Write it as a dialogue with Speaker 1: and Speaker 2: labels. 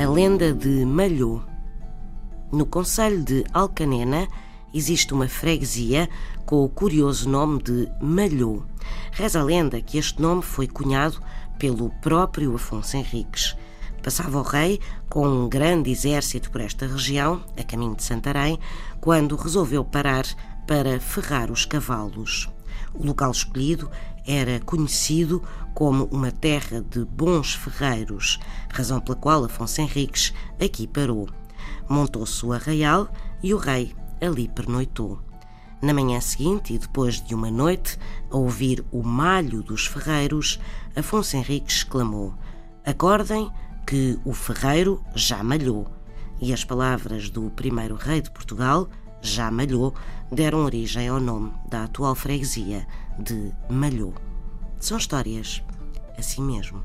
Speaker 1: A lenda de Malhou. No Conselho de Alcanena existe uma freguesia com o curioso nome de Malhou. Reza a lenda que este nome foi cunhado pelo próprio Afonso Henriques. Passava o rei com um grande exército por esta região, a caminho de Santarém, quando resolveu parar para ferrar os cavalos. O local escolhido era conhecido como uma terra de bons ferreiros, razão pela qual Afonso Henriques aqui parou. Montou-se o arraial e o rei ali pernoitou. Na manhã seguinte, e depois de uma noite, a ouvir o malho dos ferreiros, Afonso Henriques exclamou: Acordem que o ferreiro já malhou. E as palavras do primeiro rei de Portugal, já malhou, deram origem ao nome da atual freguesia de Malhou. São histórias assim mesmo.